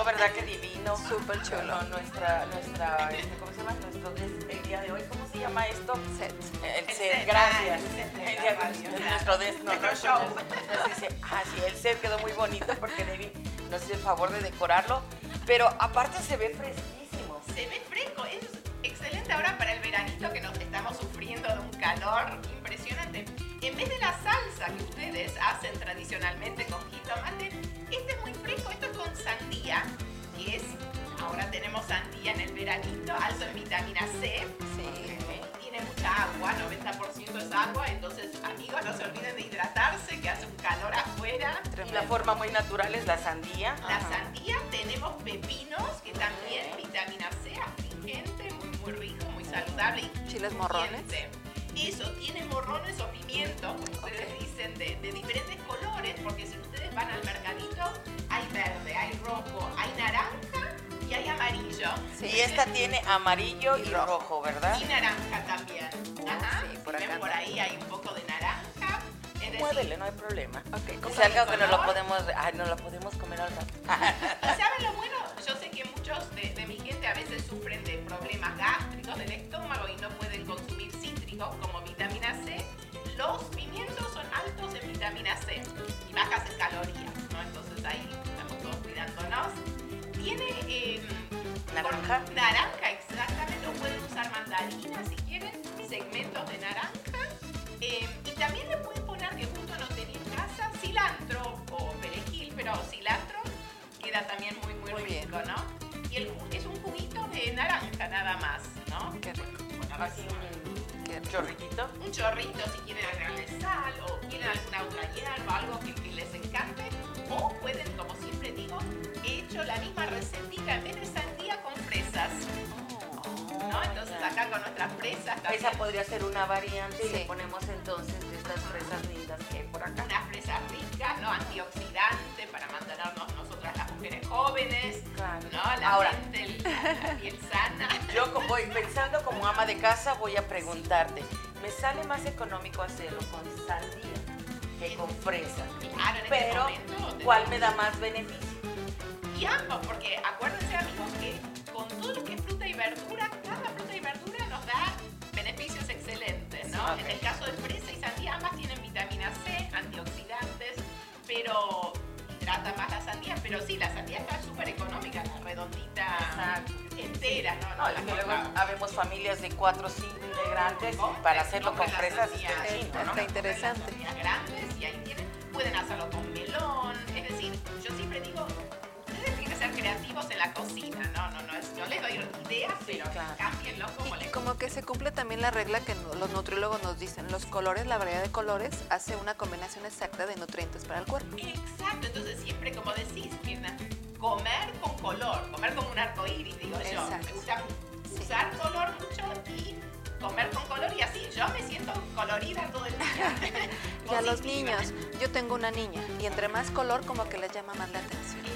quedó, ¿verdad? Que divino. Súper chulo. No, nuestra, nuestra, este, ¿cómo se llama? Nuestro, des- el día de hoy, ¿cómo se llama esto? Set. El set, gracias. ah, nuestro des, no, Nuestro no, show. ah, sí, el set quedó muy bonito porque Debbie nos hizo el favor de decorarlo, pero aparte se ve fresquísimo. Se ve fresco, es excelente ahora para el veranito que nos estamos sufriendo de un calor impresionante. En vez de la salsa que ustedes hacen tradicionalmente con jitomate, este es muy fresco, esto es con sandía, que es, ahora tenemos sandía en el veranito, alto en vitamina C, Sí. tiene mucha agua, 90% es agua, entonces amigos no se olviden de hidratarse, que hace un calor afuera. Y la forma muy natural es la sandía. La sandía tenemos pepinos, que también vitamina C, astringente, muy, muy rico, muy saludable. y Chiles morrones. Eso, tiene morrones o pimientos, como ustedes dicen, de, de diferentes colores, porque si ustedes van al mercadito, hay verde, hay rojo, hay naranja y hay amarillo. Sí. Y esta tiene amarillo y Y rojo, rojo. ¿verdad? Y naranja también. Ajá. sí, por acá por ahí hay un poco de naranja. Decir, Muévele, no hay problema. Ok, Es algo que no lo podemos, ay, no lo podemos comer al rato. ¿Y saben lo bueno? Yo sé que muchos de, de mi gente a veces sufren de problemas gástricos del estómago y no pueden consumir cítricos como vitamina C. Los pimientos son altos en vitamina C y bajas en calorías, ¿no? Entonces ahí estamos todos cuidándonos. Tiene eh, ¿Naranja? naranja, exactamente. O pueden usar mandarina si quieren, segmentos de naranja. Eh, y también le pueden poner, que justo no tenía en casa, cilantro o perejil, pero cilantro queda también muy, muy, Muy bien. rico, ¿no? Y el es un juguito de naranja nada más, ¿no? Qué rico. Bueno, Así un chorrito si quieren agregarle sal o quieren alguna otra hierba, algo que, que les encante. O pueden, como siempre digo, he hecho la misma recetita en vez de sandía con fresas, ¿no? Entonces acá con nuestras fresas también. Esa podría ser una variante y Sí. le ponemos entonces de estas fresas lindas que hay por acá. unas fresas ricas, ¿no? Antioxidante para mantenernos mujeres jóvenes, Claro. ¿no? La Ahora, mente, la piel sana. yo voy pensando como ama de casa voy a preguntarte, ¿me sale más económico hacerlo con sandía que con fresa? Claro, en este Pero, momento ¿cuál me da más beneficio? Y ambos, porque acuérdense amigos que con todo lo que es fruta y verdura, cada fruta y verdura nos da beneficios excelentes, ¿no? Sí. En el caso de fresa y sandía, ambas tienen vitamina C, antioxidantes, pero hidrata más la sandía, pero sí, la sandía está súper económica, la redondita Exacto. entera, ¿no? No, No, y que luego habemos familias de cuatro o cinco integrantes y Compren, para hacerlo con fresas sandía. está. Está interesante. Las sandías grandes y ahí tienen, pueden hacerlo con melón, es decir, yo siempre digo, la cocina, no, no, no, yo les doy ideas, pero claro. cámbienlo como les como que se cumple también la regla que los nutriólogos nos dicen, los colores, la variedad de colores hace una combinación exacta de nutrientes para el cuerpo. Exacto, entonces siempre como decís, Mirna, comer con color, comer como un arco iris, digo yo. Me gusta Sí. usar color mucho y comer con color y así yo me siento colorida todo el día. Y a los niños, yo tengo una niña y entre más color como que les llama más la atención.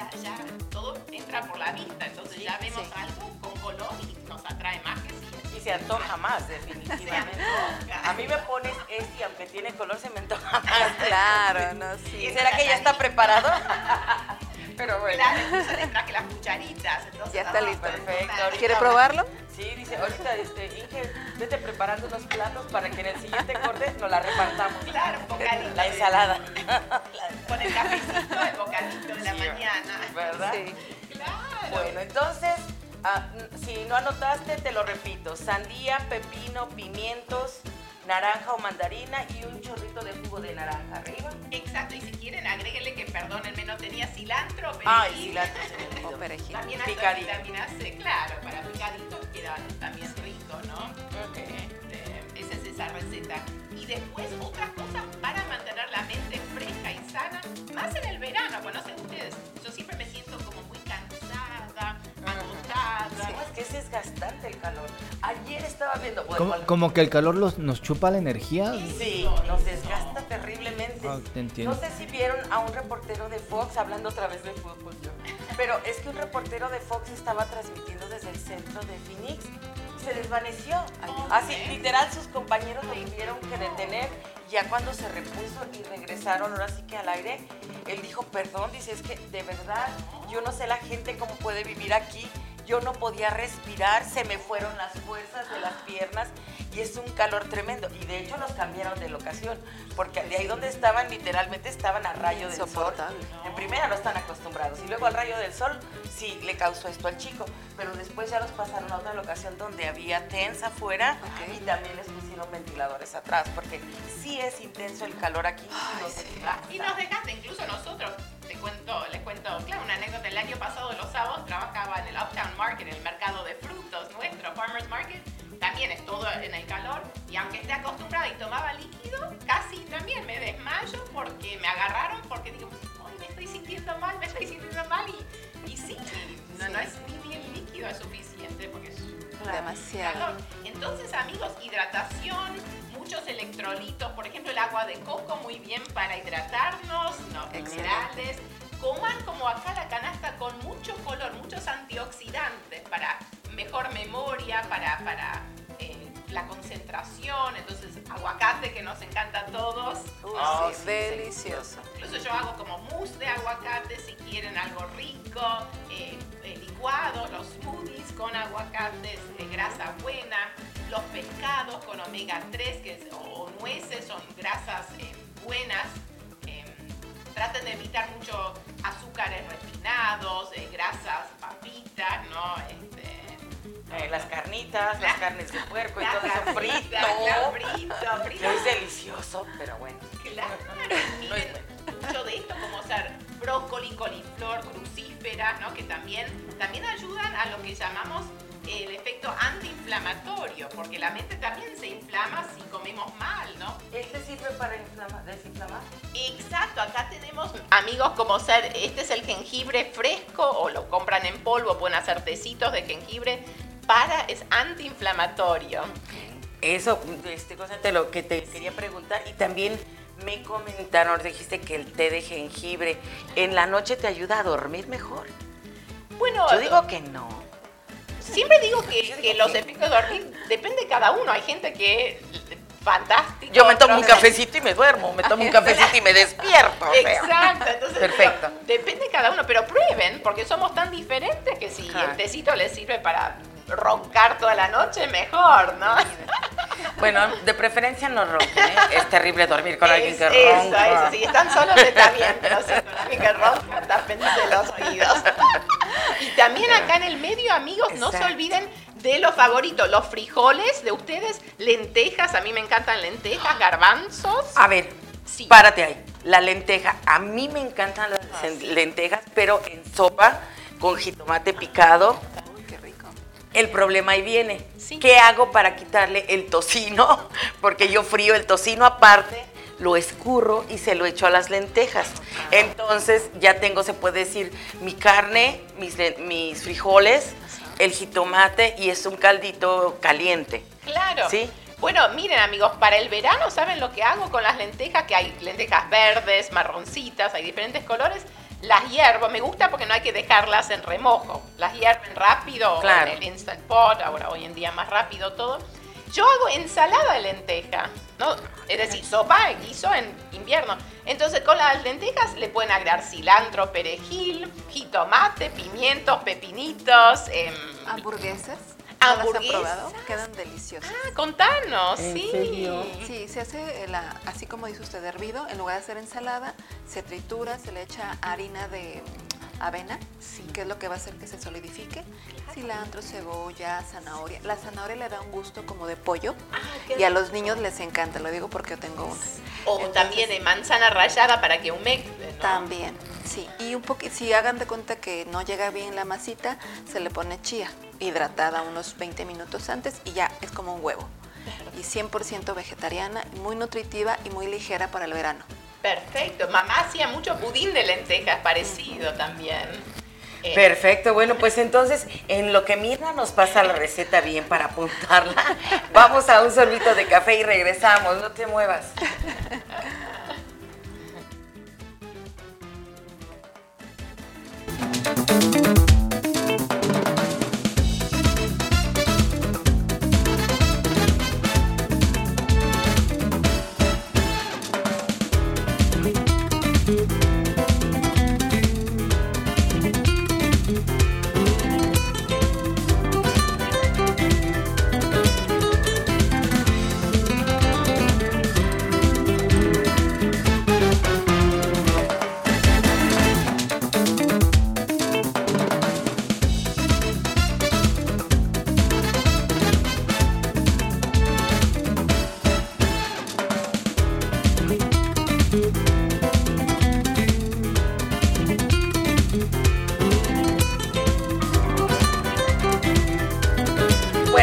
Ya, ya todo entra por la vista, entonces Sí, ya vemos sí. algo con color y nos atrae más que sí. Y se antoja más, definitivamente. A mí me pones este y aunque tiene color se me antoja más. Claro, no, sí. ¿Y será que ya está preparado? Pero bueno. Claro, traje las cucharitas, entonces Ya está no, listo. Perfecto, ahorita- ¿Quiere probarlo? Sí, dice, ahorita este, Inge, vete preparando unos platos para que en el siguiente corte nos la repartamos. Claro, un bocadito. La ensalada. Con el cafecito, el bocadito de la Sí, mañana. ¿Verdad? Sí. Claro. Bueno, entonces, ah, si no anotaste, te lo repito. Sandía, pepino, pimientos, naranja o mandarina y un chorrito de jugo de naranja arriba. Exacto, y si quieren, agréguenle que, perdónenme, no tenía cilantro, pero Ay, cilantro se me O perejil. También Picadito. vitamina C, claro, para picadito queda también rico, ¿no? Ok. Este, esa es esa receta. Y después otras cosas para mantener la mente fresca y sana, más en el verano, no sé ustedes, desgastante el calor. Ayer estaba viendo... bueno, Como, algo- como que el calor los, nos chupa la energía. Sí, nos desgasta terriblemente. Ah, te entiendo. No sé si vieron a un reportero de Fox, hablando otra vez de fútbol yo, pero es que un reportero de Fox estaba transmitiendo desde el centro de Phoenix se desvaneció. Así, literal, sus compañeros lo tuvieron que detener ya cuando se repuso y regresaron ahora sí que al aire, él dijo, perdón, dice, es que de verdad, yo no sé la gente cómo puede vivir aquí, yo no podía respirar, se me fueron las fuerzas de las piernas y es un calor tremendo. Y de hecho los cambiaron de locación, porque de ahí donde estaban, literalmente estaban a rayo del sol. En primera no están acostumbrados y luego al rayo del sol sí le causó esto al chico, pero después ya los pasaron a otra locación donde había tens afuera Ok. y también les pusieron ventiladores atrás, porque sí es intenso el calor aquí. y no se aguanta. Y nos dejaste, incluso nosotros, te cuento, les cuento, claro, una anécdota. El año pasado, los sábados, trabajaba en el Uptown Market, el mercado de frutos nuestro, Farmers Market. También es todo en el calor. Y aunque esté acostumbrada y tomaba líquido, casi también me desmayo porque me agarraron, porque digo, hoy me estoy sintiendo mal, me estoy sintiendo mal. Y, y sí, no, no es ni, el líquido es suficiente porque es Demasiado. calor. Entonces, amigos, hidratación, muchos electrolitos, por ejemplo, el agua de coco muy bien para hidratarnos, no Excelente. minerales. Coman como acá la canasta con mucho color, muchos antioxidantes para mejor memoria, para, para la concentración. Entonces, aguacate que nos encanta a todos. Uy, Ah, sí, sí, delicioso. Incluso yo hago como mousse de aguacate si quieren algo rico, eh, eh, licuado, los smoothies con aguacates de grasa buena, los pescados con omega 3 que es- o, nueces son grasas eh, buenas. Eh, traten de evitar mucho azúcares refinados, eh, grasas papitas, ¿no? Eh, las carnitas, las carnes de puerco y todo eso frito. claro, frito, frito. Es delicioso, pero bueno. Claro, miren, mucho de esto como ser brócoli, coliflor, crucíferas, ¿no? Que también, también ayudan a lo que llamamos el efecto antiinflamatorio, porque la mente también se inflama si comemos mal, ¿no? ¿Este sirve para inflama- desinflamar? Exacto, acá tenemos amigos como ser, este es el jengibre fresco o lo compran en polvo, pueden hacer tecitos de jengibre para, es antiinflamatorio. Eso, este cosa te lo que te quería preguntar y también me comentaron, dijiste que el té de jengibre en la noche te ayuda a dormir mejor. Bueno, Yo digo que no. Siempre digo que, Yo digo que los que- efectos de dormir depende de cada uno. Hay gente que fantástico. Yo me tomo un cafecito y me duermo, me tomo un cafecito y me despierto. Exacto, entonces Perfecto. digo, depende de cada uno, pero prueben, porque somos tan diferentes que si Ajá. el tecito les sirve para roncar toda la noche, mejor, ¿no? Bueno, de preferencia no ronquen, ¿eh? Es terrible dormir con alguien que Es- eso, ronca. eso, si están solos está bien, pero si con alguien que ronca, tápense los oídos. Y también acá en el medio, amigos, no se olviden de los favoritos, los frijoles de ustedes, lentejas, a mí me encantan lentejas, garbanzos. A ver, Sí. párate ahí. La lenteja. A mí me encantan las lentejas, pero en sopa con jitomate picado. El problema ahí viene. Sí. ¿Qué hago para quitarle el tocino? Porque yo frío el tocino aparte, lo escurro y se lo echo a las lentejas. Entonces ya tengo, se puede decir, mi carne, mis, mis frijoles, el jitomate y es un caldito caliente. Claro. ¿Sí? Bueno, miren amigos, para el verano, ¿saben lo que hago con las lentejas? Que hay lentejas verdes, marroncitas, hay diferentes colores. Las hiervo, me gusta porque no hay que dejarlas en remojo. Las hierven rápido Claro. en el Instant Pot, ahora hoy en día más rápido todo. Yo hago ensalada de lenteja, ¿no? Es decir, sopa, guiso en invierno. Entonces con las lentejas le pueden agregar cilantro, perejil, jitomate, pimientos, pepinitos, em, ¿Hamburguesas? ¿No las han Hamburguesas. probado? Quedan deliciosas. Ah, contanos, ¿En sí. serio? Sí, se hace la- así como dice usted, hervido. En lugar de hacer ensalada, se tritura, se le echa harina de avena, que es lo que va a hacer que se solidifique. Cilantro, cebolla, zanahoria. La zanahoria le da un gusto como de pollo y a los niños les encanta, lo digo porque yo tengo una. O Entonces- también de manzana rallada para que humecte, ¿no? También, sí. Y un poquito, si hagan de cuenta que no llega bien la masita, se le pone chía hidratada unos 20 minutos antes y ya es como un huevo. Y 100% vegetariana, muy nutritiva y muy ligera para el verano. Perfecto. Mamá hacía mucho pudín de lentejas parecido también. Eh, Perfecto, bueno, pues entonces en lo que Mirna nos pasa la receta bien para apuntarla, vamos a un sorbito de café y regresamos, no te muevas.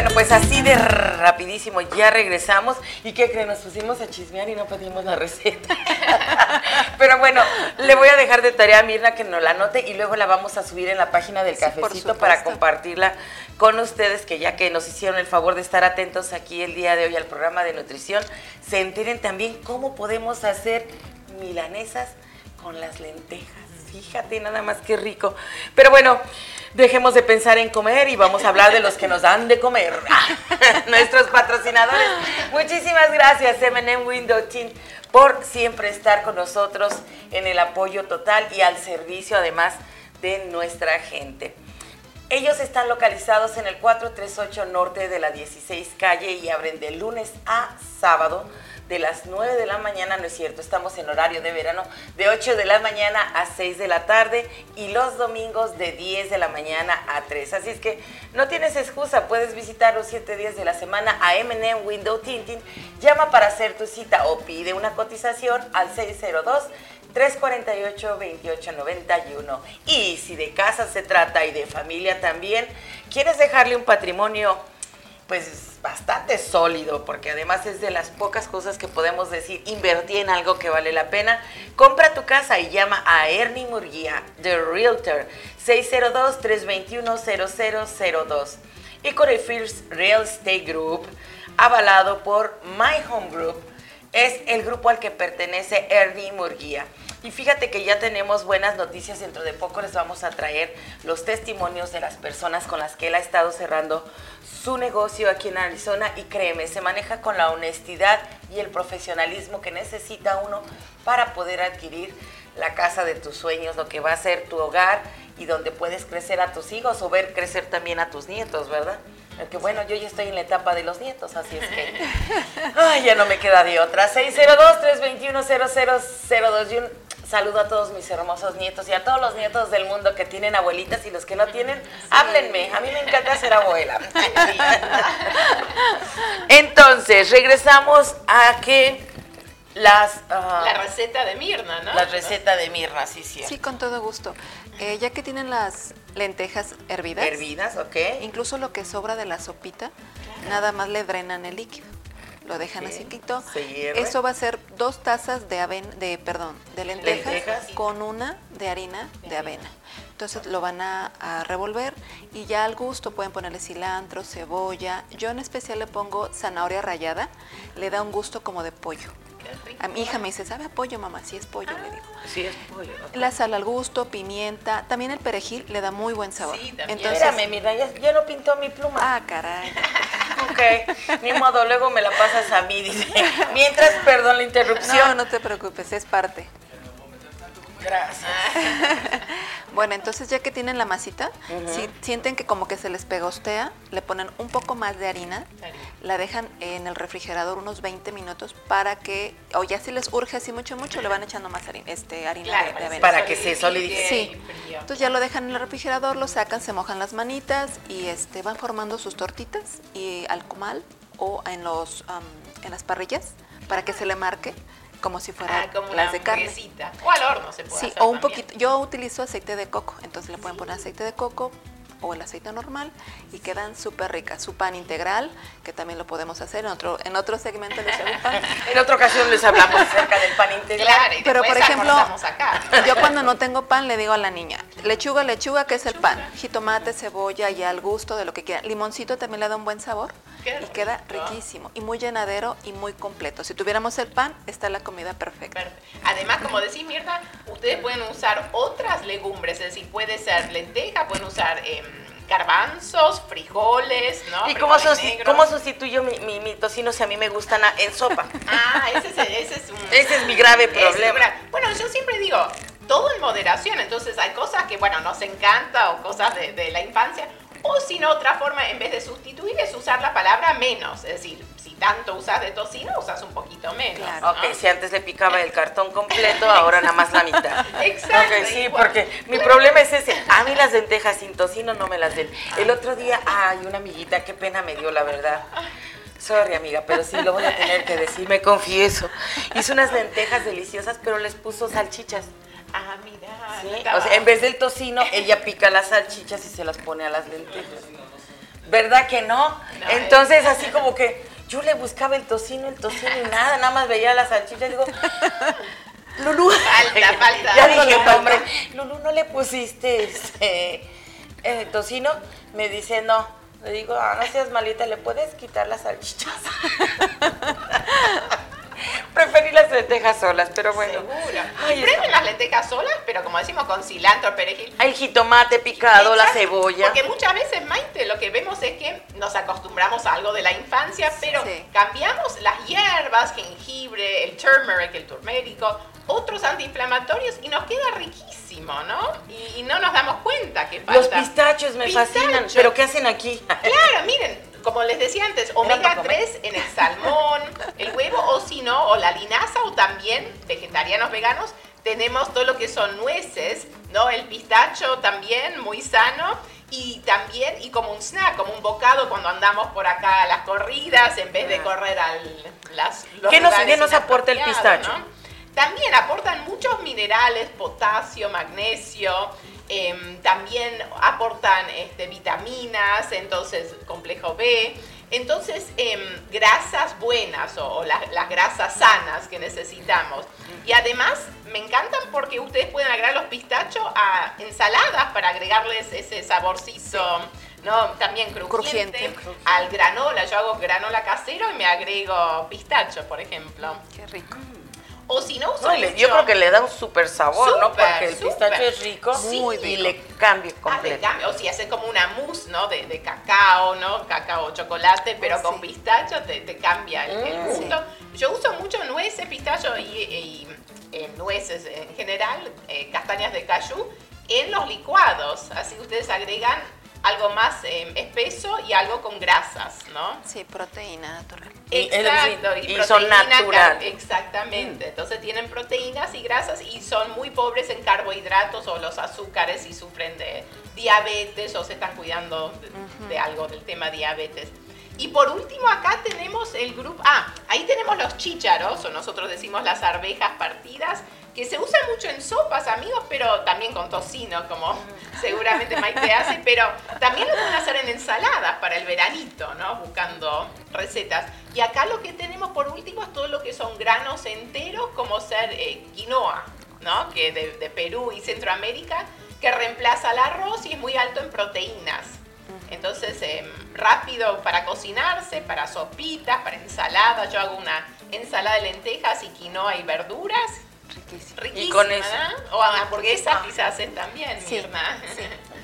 Bueno, pues así de rapidísimo ya regresamos. ¿Y qué creen? Nos pusimos a chismear y no pedimos la receta. Pero bueno, le voy a dejar de tarea a Mirna que nos la anote y luego la vamos a subir en la página del Sí, cafecito para compartirla con ustedes, que ya que nos hicieron el favor de estar atentos aquí el día de hoy al programa de nutrición, se enteren también cómo podemos hacer milanesas con las lentejas. Fíjate nada más qué rico. Pero bueno, dejemos de pensar en comer y vamos a hablar de los que nos dan de comer. Nuestros patrocinadores. Muchísimas gracias, M&M Window Tint, por siempre estar con nosotros en el apoyo total y al servicio además de nuestra gente. Ellos están localizados en el 438 norte de la 16 calle y abren de lunes a sábado de las 9 de la mañana, no es cierto, estamos en horario de verano, de 8 de la mañana a 6 de la tarde y los domingos de 10 de la mañana a 3. Así es que no tienes excusa, puedes visitar los 7 días de la semana a M&M Window Tinting, llama para hacer tu cita o pide una cotización al 602 348-2891. Y si de casa se trata y de familia también, quieres dejarle un patrimonio pues bastante sólido, porque además es de las pocas cosas que podemos decir, invertí en algo que vale la pena, compra tu casa y llama a Ernie Murguía, The Realtor, 602-321-0002. Y con el First Real Estate Group, avalado por My Home Group, es el grupo al que pertenece Ernie Murguía. Y fíjate que ya tenemos buenas noticias, dentro de poco les vamos a traer los testimonios de las personas con las que él ha estado cerrando su negocio aquí en Arizona y créeme, se maneja con la honestidad y el profesionalismo que necesita uno para poder adquirir la casa de tus sueños, lo que va a ser tu hogar y donde puedes crecer a tus hijos o ver crecer también a tus nietos, ¿verdad? Porque bueno, yo ya estoy en la etapa de los nietos, así es que ay, ya no me queda de otra. 602-321-0002 y un saludo a todos mis hermosos nietos y a todos los nietos del mundo que tienen abuelitas y los que no tienen, háblenme. A mí me encanta ser abuela. Entonces, regresamos a que las... ah, La receta de Mirna, ¿no? la receta de Mirna, sí, sí. Sí, con todo gusto. Eh, ya que tienen las lentejas hervidas, Hervidas, ok. incluso lo que sobra de la sopita, nada más le drenan el líquido. Lo dejan Sí, así quito. Eso va a ser dos tazas de avena, de perdón, de lentejas, Lentejas. con una de harina de avena. Entonces lo van a, a revolver y ya al gusto pueden ponerle cilantro, cebolla. Yo en especial le pongo zanahoria rallada, le da un gusto como de pollo. Qué rico. A mi hija me dice, ¿sabe a pollo, mamá? Sí es pollo, le digo. Sí, es pollo. La sal al gusto, pimienta, también el perejil le da muy buen sabor. Sí, también. Entonces, Espérame, mira, ya, ya no pintó mi pluma. ah, caray. Ok, ni modo, luego me la pasas a mí, dice. Mientras, perdón la No, interrupción. no te preocupes, es parte. Gracias. Bueno, entonces ya que tienen la masita, si sienten que como que se les pegostea, le ponen un poco más de harina, Harina. la dejan en el refrigerador unos 20 minutos para que, o ya si les urge así mucho, mucho, le van echando más harina, este, harina Claro, de, de avena. Para que se solidifique. Sí. Entonces ya lo dejan en el refrigerador, lo sacan, se mojan las manitas y este van formando sus tortitas y al comal o en los am, en las parrillas para que se le marque como si fuera Ah, como las de carne. O al horno se puede Sí, hacer o un también. poquito. Yo utilizo aceite de coco, entonces le pueden poner aceite de coco o el aceite normal y quedan súper ricas. Su pan integral, que también lo podemos hacer en otro en otro segmento de un pan. En otra ocasión les hablamos acerca del pan integral. Claro, y Pero, por ejemplo, acá. Yo cuando no tengo pan le digo a la niña, lechuga, lechuga, que es el pan, jitomate, cebolla y al gusto de lo que quieran. Limoncito también le da un buen sabor Qué y queda riquísimo y muy llenadero y muy completo. Si tuviéramos el pan, está la comida perfecta. Además, como decís, Mirta, ustedes pueden usar otras legumbres, es decir, puede ser lenteja, pueden usar em, garbanzos, frijoles, ¿no? ¿Y cómo, cómo sustituyo mi, mi- mi tocino si a mí me gustan en sopa? Ah, ese es, ese es un... Ese es mi grave es problema. Bueno, yo siempre digo, todo en moderación, entonces hay cosas que, bueno, nos encanta o cosas de, de la infancia, o si no, otra forma, en vez de sustituir, es usar la palabra menos, es decir, tanto usas de tocino, usas un poquito menos. Claro. ¿no? Ok, si antes le picaba el cartón completo, ahora nada más la mitad. Exacto, Ok, sí, igual. porque mi problema es ese. A mí las lentejas sin tocino no me las den. El otro día, ay, una amiguita, qué pena me dio, la verdad. Sorry, amiga, pero sí lo voy a tener que decir, me confieso. Hizo unas lentejas deliciosas, pero les puso salchichas. Ah, mira. ¿sí? O sea, en vez del tocino, ella pica las salchichas y se las pone a las lentejas. ¿Verdad que no? No, Entonces, así como que yo le buscaba el tocino, el tocino y nada, nada más veía la salchicha y digo, Lulú. Falta, falta. Ya dije, le falta. hombre, Lulú, ¿no le pusiste este, tocino? Me dice, no. Le digo, ah, no seas malita, ¿le puedes quitar las salchichas? Preferí las lentejas solas, pero bueno. Seguro. Ay, las lentejas solas, pero como decimos, con cilantro, perejil. El jitomate picado, la cebolla. Porque muchas veces, Maite, lo que vemos es que nos acostumbramos a algo de la infancia, pero Sí. cambiamos las hierbas, jengibre, el turmeric, el turmérico, otros antiinflamatorios y nos queda riquísimo, ¿no? Y, y no nos damos cuenta que falta. Los pistachos me fascinan. ¿Pero qué hacen aquí? Claro, miren, como les decía antes, omega para comer. 3 en el salmón, el huevo, o si no, o la linaza, o también vegetarianos veganos, tenemos todo lo que son nueces, ¿no? El pistacho también, muy sano. Y también, y como un snack, como un bocado cuando andamos por acá a las corridas, en vez de correr al las, los Ah. ¿Qué nos- qué nos aporta el pistacho? ¿no? También aportan muchos minerales, potasio, magnesio, em, también aportan este, vitaminas, entonces complejo B, entonces em, grasas buenas o, o la- las grasas sanas que necesitamos. Y además me encantan porque ustedes pueden agregar los pistachos a ensaladas para agregarles ese saborcito. ¿no? También crujiente, Crujiente. al granola, yo hago granola casero y me agrego pistacho, por ejemplo. Qué rico. O si no, No, yo creo que le da un súper sabor, ¿no? Porque el pistacho es rico Sí. Muy y le cambia Ah, completo. cambio, o si haces como una mousse, ¿no? De, de cacao, ¿no? Cacao chocolate, pero Oh, con sí. pistacho te, te cambia el, el Mm. gusto. Yo uso mucho nueces, pistacho y, y, eh, nueces en general, eh, castañas de cayú, en los licuados. Así ustedes agregan algo más eh, espeso y algo con grasas, ¿no? Sí, proteína natural. Y- Exacto, y y, son proteína, natural. Exactamente. Entonces tienen proteínas y grasas y son muy pobres en carbohidratos o los azúcares y sufren de diabetes o se están cuidando de, de algo del tema diabetes. Y por último acá tenemos el grupo, ah, ahí tenemos los chícharos o nosotros decimos las arvejas partidas que se usan mucho en sopas, amigos, pero también con tocino, como seguramente Maite hace, pero también lo pueden hacer en ensaladas para el veranito, ¿no? Buscando recetas. Y acá lo que tenemos por último es todo lo que son granos enteros, como ser eh, quinoa, ¿no? Que de, de Perú y Centroamérica, que reemplaza el arroz y es muy alto en proteínas. Entonces, em, rápido para cocinarse, para sopitas, para ensaladas. Yo hago una ensalada de lentejas y quinoa y verduras. Riquísimo. Riquísima, con eso. ¿no? O hamburguesas quizás hacen también, Sí, Mirna.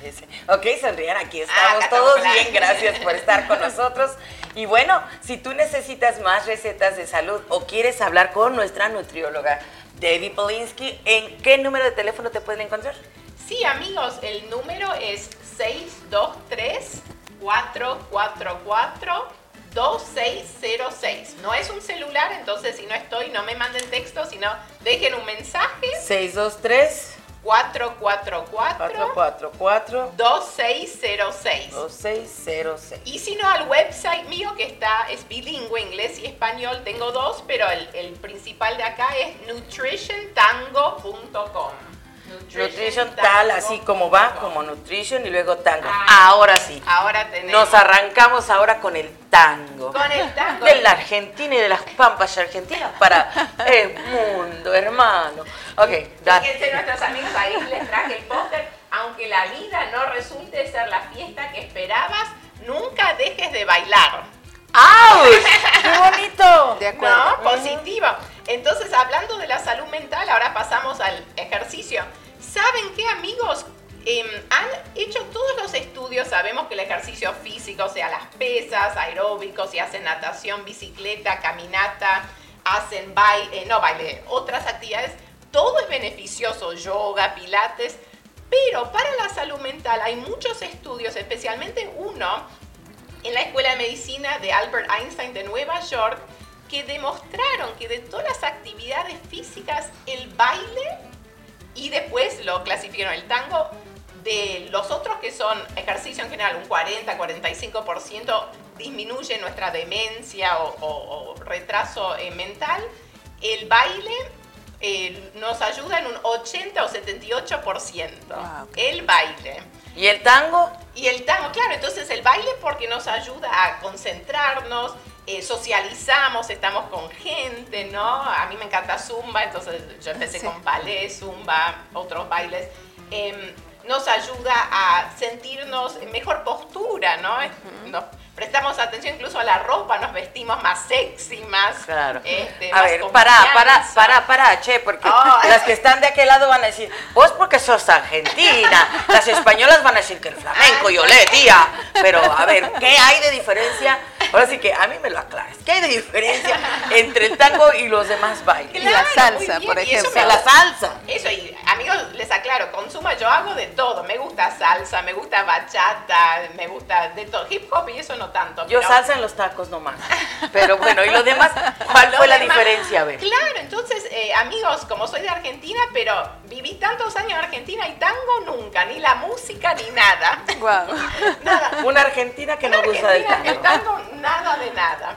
Dice, Ok, sonrían, aquí Ah, estamos todos estamos, bien, gracias por estar con nosotros. Y bueno, si tú necesitas más recetas de salud o quieres hablar con nuestra nutrióloga Debbie Polinsky, ¿en qué número de teléfono te pueden encontrar? Sí, amigos, el número es 623-444-2606. No es un celular, entonces si no estoy, no me manden texto, sino dejen un mensaje 623 444 444 2606. 2606. Y si no, al website mío que está, es bilingüe, inglés y español, tengo dos, pero el, el principal de acá es nutritiontango.com. Nutrition tal, así como va, como nutrition y luego tango. Ah. Ahora sí. Ahora tenemos. Nos arrancamos ahora con el tango. Con el tango. De la Argentina y de las pampas argentinas para el mundo, hermano. Ok, dale. Fíjense nuestros amigos, ahí les traje el póster. Aunque la vida no resulte ser la fiesta que esperabas, nunca dejes de bailar. ¡Auch! ¡Qué bonito! De acuerdo. ¿No? Positivo. Entonces, hablando de la salud mental, ahora pasamos al ejercicio. ¿Saben qué, amigos? Em, han hecho todos los estudios, sabemos que el ejercicio físico, sea, las pesas, aeróbicos, si hacen natación, bicicleta, caminata, hacen baile, no baile, otras actividades, todo es beneficioso, yoga, pilates, pero para la salud mental hay muchos estudios, especialmente uno en la Escuela de Medicina de Albert Einstein de Nueva York que demostraron que de todas las actividades físicas, el baile y después lo clasificaron el tango, de los otros que son ejercicio en general, un 40-45% disminuye nuestra demencia o, o- o retraso eh, mental, el baile eh, nos ayuda en un 80 o 78%. Wow, El baile. ¿Y el tango? Y el tango, claro, entonces el baile porque nos ayuda a concentrarnos, eh, socializamos, estamos con gente, ¿no? A mí me encanta zumba, entonces yo empecé con ballet, zumba, otros bailes. Em, nos ayuda a sentirnos en mejor postura, ¿no? Nos prestamos atención incluso a la ropa, nos vestimos más sexy, más. Claro. Este, a más ver, para, para, confianza. para, para, che, porque Oh. las que están de aquel lado van a decir, vos porque sos argentina, las españolas van a decir que el flamenco, y olé, tía. Pero, a ver, ¿qué hay de diferencia? Ahora sí que a mí me lo aclaras. ¿Qué hay de diferencia entre el tango y los demás bailes? Y la salsa, por y eso ejemplo. me La salsa. Eso, y amigos, les aclaro, con Suma yo hago de todo. Me gusta salsa, me gusta bachata, me gusta de todo. Hip hop y eso no tanto. Yo pero- salsa en los tacos nomás. Pero bueno, ¿y lo demás? ¿Cuál Lo fue la diferencia? A ver. Claro, entonces, eh, amigos, como soy de Argentina, pero viví tantos años en Argentina y tango nunca, ni la música ni nada. Guau. Nada. Una argentina que no gusta del Argentina, el tango. tango, nada de nada.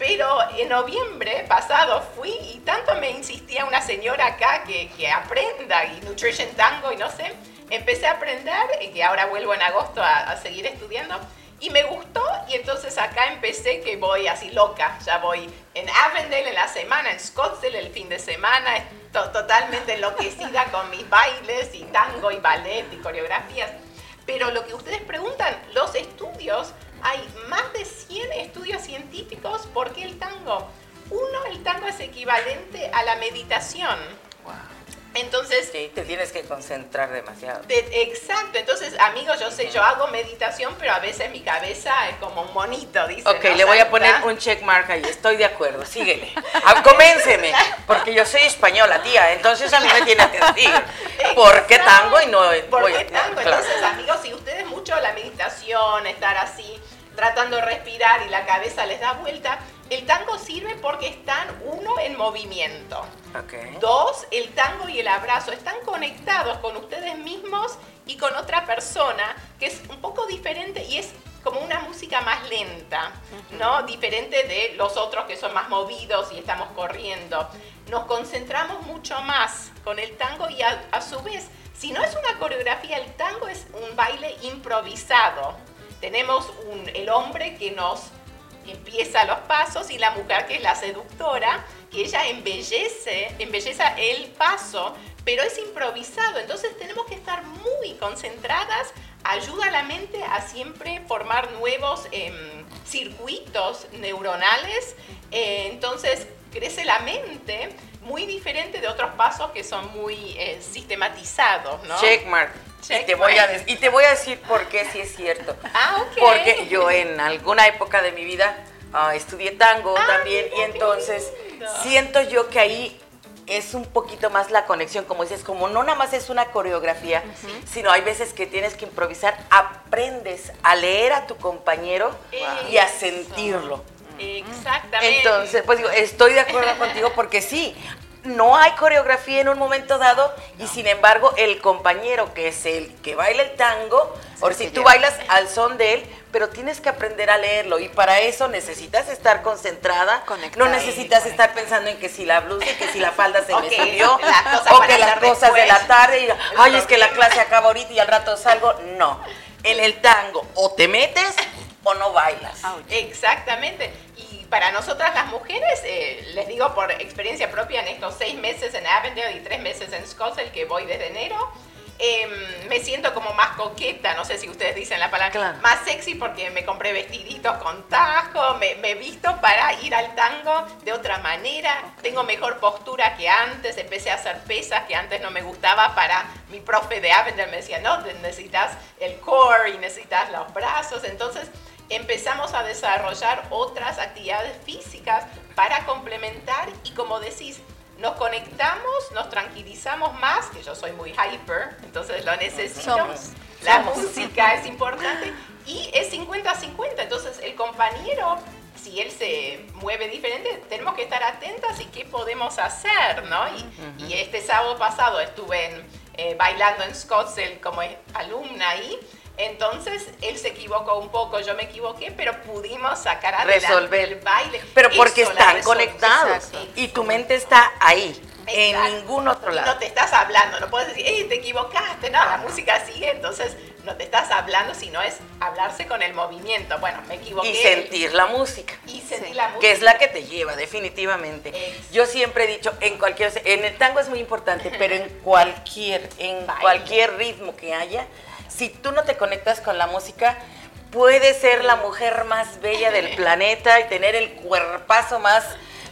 Pero en noviembre pasado fui y tanto me insistía una señora acá que, que aprenda y Nutrition Tango y no sé, empecé a aprender y que ahora vuelvo en agosto a, a seguir estudiando y me gustó y entonces acá empecé que voy así loca, ya voy en Avondale en la semana, en Scottsdale el fin de semana, to- totalmente enloquecida con mis bailes y tango y ballet y coreografías. Pero lo que ustedes preguntan, los estudios, hay más de 100 estudios científicos. ¿Por qué el tango? Uno, el tango es equivalente a la meditación. Entonces, Sí, te tienes que concentrar demasiado. de- exacto. Entonces, amigos, yo sé, yo hago meditación, pero a veces mi cabeza es como un monito, dice. Ok, ¿no? le voy a poner un check mark ahí, estoy de acuerdo, síguele. Ah, Convénceme, porque yo soy española, tía, entonces a mí me tiene que decir, ¿por qué tango y no ¿Por qué tango? Entonces, amigos, si ustedes mucho la meditación, estar así, tratando de respirar y la cabeza les da vuelta, el tango sirve porque están, uno, en movimiento. Dos, el tango y el abrazo están conectados con ustedes mismos y con otra persona, que es un poco diferente y es como una música más lenta, ¿no? Diferente de los otros que son más movidos y estamos corriendo. Nos concentramos mucho más con el tango y a, a su vez, si no es una coreografía, el tango es un baile improvisado. Tenemos el hombre que nos empieza los pasos y la mujer que es la seductora, que ella embellece, embelleza el paso, pero es improvisado, entonces tenemos que estar muy concentradas, ayuda a la mente a siempre formar nuevos em, circuitos neuronales, eh, entonces crece la mente muy diferente de otros pasos que son muy eh, sistematizados, ¿no? Check mark. y, te voy a y te voy a decir por qué sí es cierto. Ah, ok. Porque yo en alguna época de mi vida ah, estudié tango Ah, también y entonces siento yo que ahí es un poquito más la conexión, como dices, como no nada más es una coreografía, sino hay veces que tienes que improvisar, aprendes a leer a tu compañero y a sentirlo. Exactamente. Entonces, pues digo, estoy de acuerdo contigo porque sí, no hay coreografía en un momento dado y sin embargo el compañero que es el que baila el tango, o si tú lleva. bailas al son de él, pero tienes que aprender a leerlo y para eso necesitas estar concentrada, Conectada. no necesitas estar pensando en que si la blusa y que si la falda se me cosas o que las cosas de la tarde y ay, es que la clase acaba ahorita y al rato salgo, no. En el tango o te metes o no bailas. Exactamente. Y para nosotras las mujeres, eh, les digo por experiencia propia en estos seis meses en Avondale y tres meses en Scottsdale que voy desde enero, em, me siento como más coqueta, no sé si ustedes dicen la palabra, Claro. más sexy porque me compré vestiditos con tajo, me, me visto para ir al tango de otra manera, tengo mejor postura que antes, empecé a hacer pesas que antes no me gustaba para mi profe de Avondale me decía, no, necesitas el core y necesitas los brazos, entonces empezamos a desarrollar otras actividades físicas para complementar y como decís, nos conectamos, nos tranquilizamos más, que yo soy muy hyper, entonces lo necesito. Somos. La Somos. música es importante y es 50-50, entonces el compañero, si él se mueve diferente, tenemos que estar atentas y qué podemos hacer, ¿no? Y, y este sábado pasado estuve en, eh, bailando en Scottsdale como alumna ahí. Entonces él se equivocó un poco, yo me equivoqué, pero pudimos sacar adelante Resolver. el baile. Pero porque Eso, están conectados Exacto. y tu mente está ahí, en ningún otro Y no lado. te estás hablando, no puedes decir, hey, te equivocaste, no, la música sigue, entonces no te estás hablando, sino es hablarse con el movimiento. Bueno, me equivoqué. Y sentir la música. Y sentir Sí. la música. que es la que te lleva, definitivamente. Exacto. Yo siempre he dicho, en cualquier, en el tango es muy importante, pero en cualquier, en Baile. cualquier ritmo que haya, si tú no te conectas con la música, puedes ser la mujer más bella del planeta y tener el cuerpazo más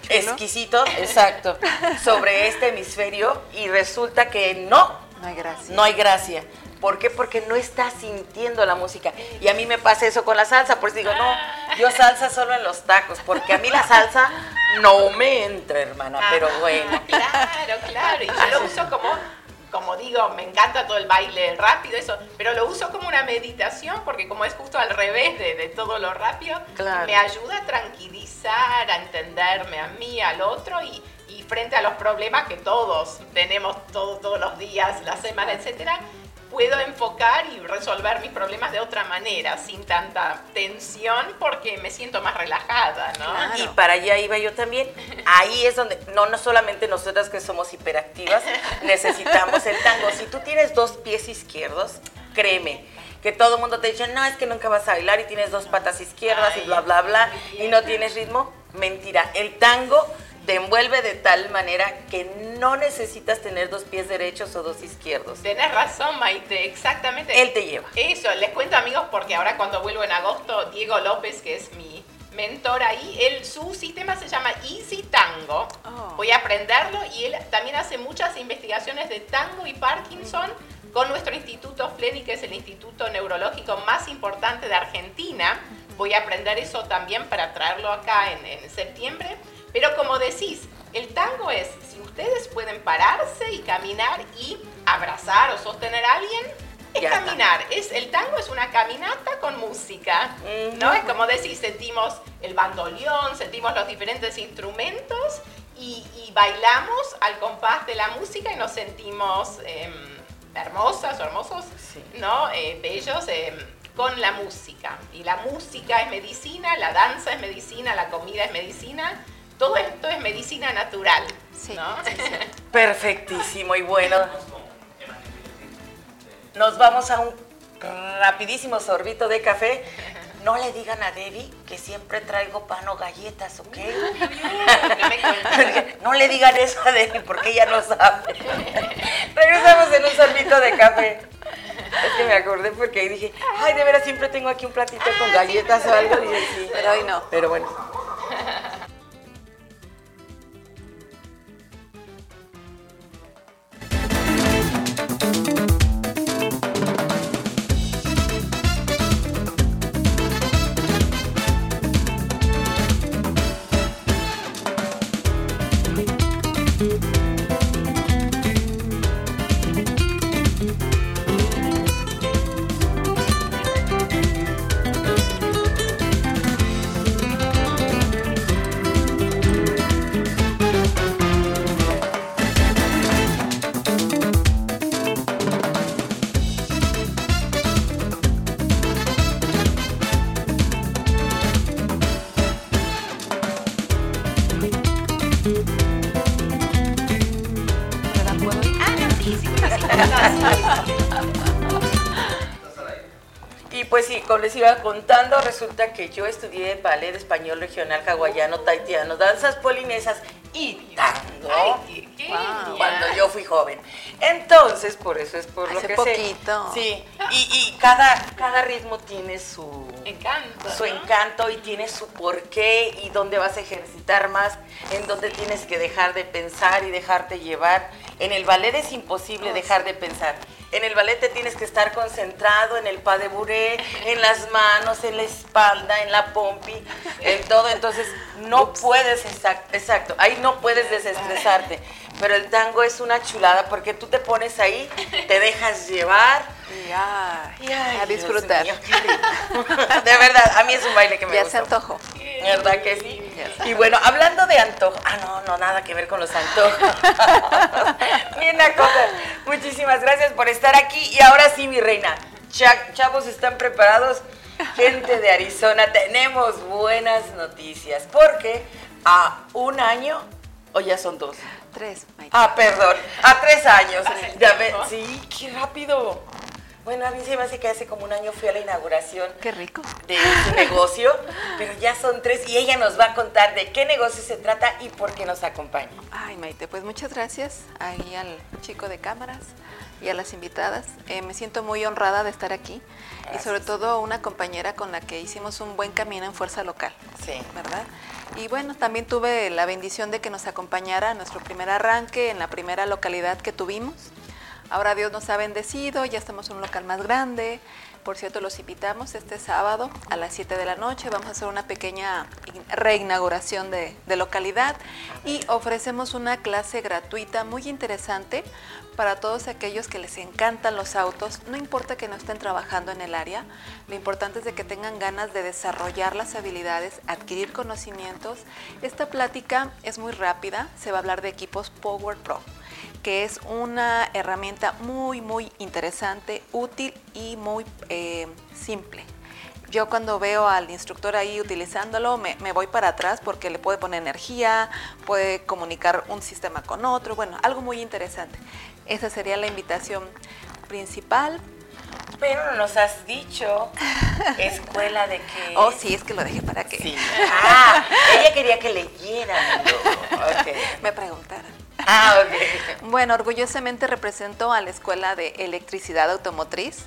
exquisito, exacto, sobre este hemisferio y resulta que no, No hay gracia. no hay gracia. ¿Por qué? Porque no estás sintiendo la música. Y a mí me pasa eso con la salsa, por eso digo, no, yo salsa solo en los tacos, porque a mí la salsa no me entra, hermana, pero Ah, bueno. Claro, claro. Y yo lo uso como, como digo, me encanta todo el baile rápido, eso, pero lo uso como una meditación porque como es justo al revés de, de todo lo rápido, Claro. me ayuda a tranquilizar, a entenderme a mí, al otro y, y frente a los problemas que todos tenemos todo- todos los días, la semana, etcétera, puedo enfocar y resolver mis problemas de otra manera, sin tanta tensión, porque me siento más relajada, ¿no? Claro. Y para allá iba yo también. Ahí es donde, no, no solamente nosotras que somos hiperactivas, necesitamos el tango. Si tú tienes dos pies izquierdos, créeme, que todo el mundo te dice, no, es que nunca vas a bailar y tienes dos patas izquierdas y bla, bla, bla, y no tienes ritmo. Mentira, el tango te envuelve de tal manera que no necesitas tener dos pies derechos o dos izquierdos. Tenés razón, Maite, exactamente. Él te lleva. Eso, les cuento amigos porque ahora cuando vuelvo en agosto, Diego López, que es mi mentor ahí, él, su sistema se llama Easy Tango. Oh. Voy a aprenderlo y él también hace muchas investigaciones de tango y Parkinson con nuestro instituto FLENI, que es el instituto neurológico más importante de Argentina. Voy a aprender eso también para traerlo acá en, en septiembre. Pero como decís, el tango es, si ustedes pueden pararse y caminar y abrazar o sostener a alguien, es Ya está. caminar. Es, el tango es una caminata con música, ¿no? Es como decís, sentimos el bandoleón, sentimos los diferentes instrumentos y, y bailamos al compás de la música y nos sentimos em, hermosas o hermosos, Sí. ¿no? Eh, bellos em, con la música. Y la música es medicina, la danza es medicina, la comida es medicina. Todo esto es medicina natural, Sí, ¿no? sí, sí. Perfectísimo y bueno. Nos vamos a un rapidísimo sorbito de café. No le digan a Debbie que siempre traigo pan o galletas, ¿ok? No le digan eso a Debbie porque ella no sabe. Regresamos en un sorbito de café. Es que me acordé porque ahí dije, ay, de veras siempre tengo aquí un platito con galletas o algo. Dije, sí. Pero hoy no. Pero bueno. ¿Verdad? Iba contando, resulta que yo estudié ballet español regional hawaiano, taitiano, danzas polinesas y tango. Ay, qué cuando yo fui joven. Entonces, por eso es por lo Hace que poquito. sé. Sí, y, y cada, cada ritmo tiene su, Encanto. su ¿no? encanto y tiene su porqué y dónde vas a ejercitar más, en dónde tienes que dejar de pensar y dejarte llevar. En el ballet es imposible dejar de pensar. En el ballet te tienes que estar concentrado en el pas de bourrée, en las manos, en la espalda, en la pompi, en todo. Entonces, no puedes, exacto, exacto, ahí no puedes desestresarte. Pero el tango es una chulada porque tú te pones ahí, te dejas llevar. Y, ay, y, ay, a disfrutar. mío. De verdad, a mí es un baile que me Ya gusta. se antojó. ¿Verdad que sí? Ya Y bueno, hablando de antojos, ah, no, no, nada que ver con los antojos. Bien, cosa. Muchísimas gracias por estar aquí. Y ahora sí, mi reina, Cha- chavos están preparados. Gente de Arizona, tenemos buenas noticias. Porque a un año, o ya son dos. Tres, Maite. Ah, perdón, a tres años. Ya ve- sí, qué rápido. Bueno, a mí se me hace que hace como un año fui a la inauguración Qué rico. de su negocio, pero ya son tres y ella nos va a contar de qué negocio se trata y por qué nos acompaña. Ay, Maite, pues muchas gracias ahí al chico de cámaras y a las invitadas. Eh, me siento muy honrada de estar aquí y sobre todo una compañera con la que hicimos un buen camino en Fuerza Local. Sí. ¿verdad? Y bueno, también tuve la bendición de que nos acompañara en nuestro primer arranque en la primera localidad que tuvimos. Ahora Dios nos ha bendecido, ya estamos en un local más grande. Por cierto, los invitamos este sábado a las 7 de la noche. Vamos a hacer una pequeña in- reinauguración de, de localidad y ofrecemos una clase gratuita muy interesante para todos aquellos que les encantan los autos. No importa que no estén trabajando en el área, lo importante es de que tengan ganas de desarrollar las habilidades, adquirir conocimientos. Esta plática es muy rápida, se va a hablar de equipos Power Pro que es una herramienta muy, muy interesante, útil y muy eh, simple. Yo cuando veo al instructor ahí utilizándolo, me, me voy para atrás porque le puede poner energía, puede comunicar un sistema con otro, bueno, algo muy interesante. Esa sería la invitación principal. Pero no nos has dicho escuela de qué. Oh, sí, es que lo dejé para que Sí. Ah, ella quería que leyeran. Ok. me preguntaran. Ah, ok. Bueno, orgullosamente represento a la Escuela de Electricidad Automotriz.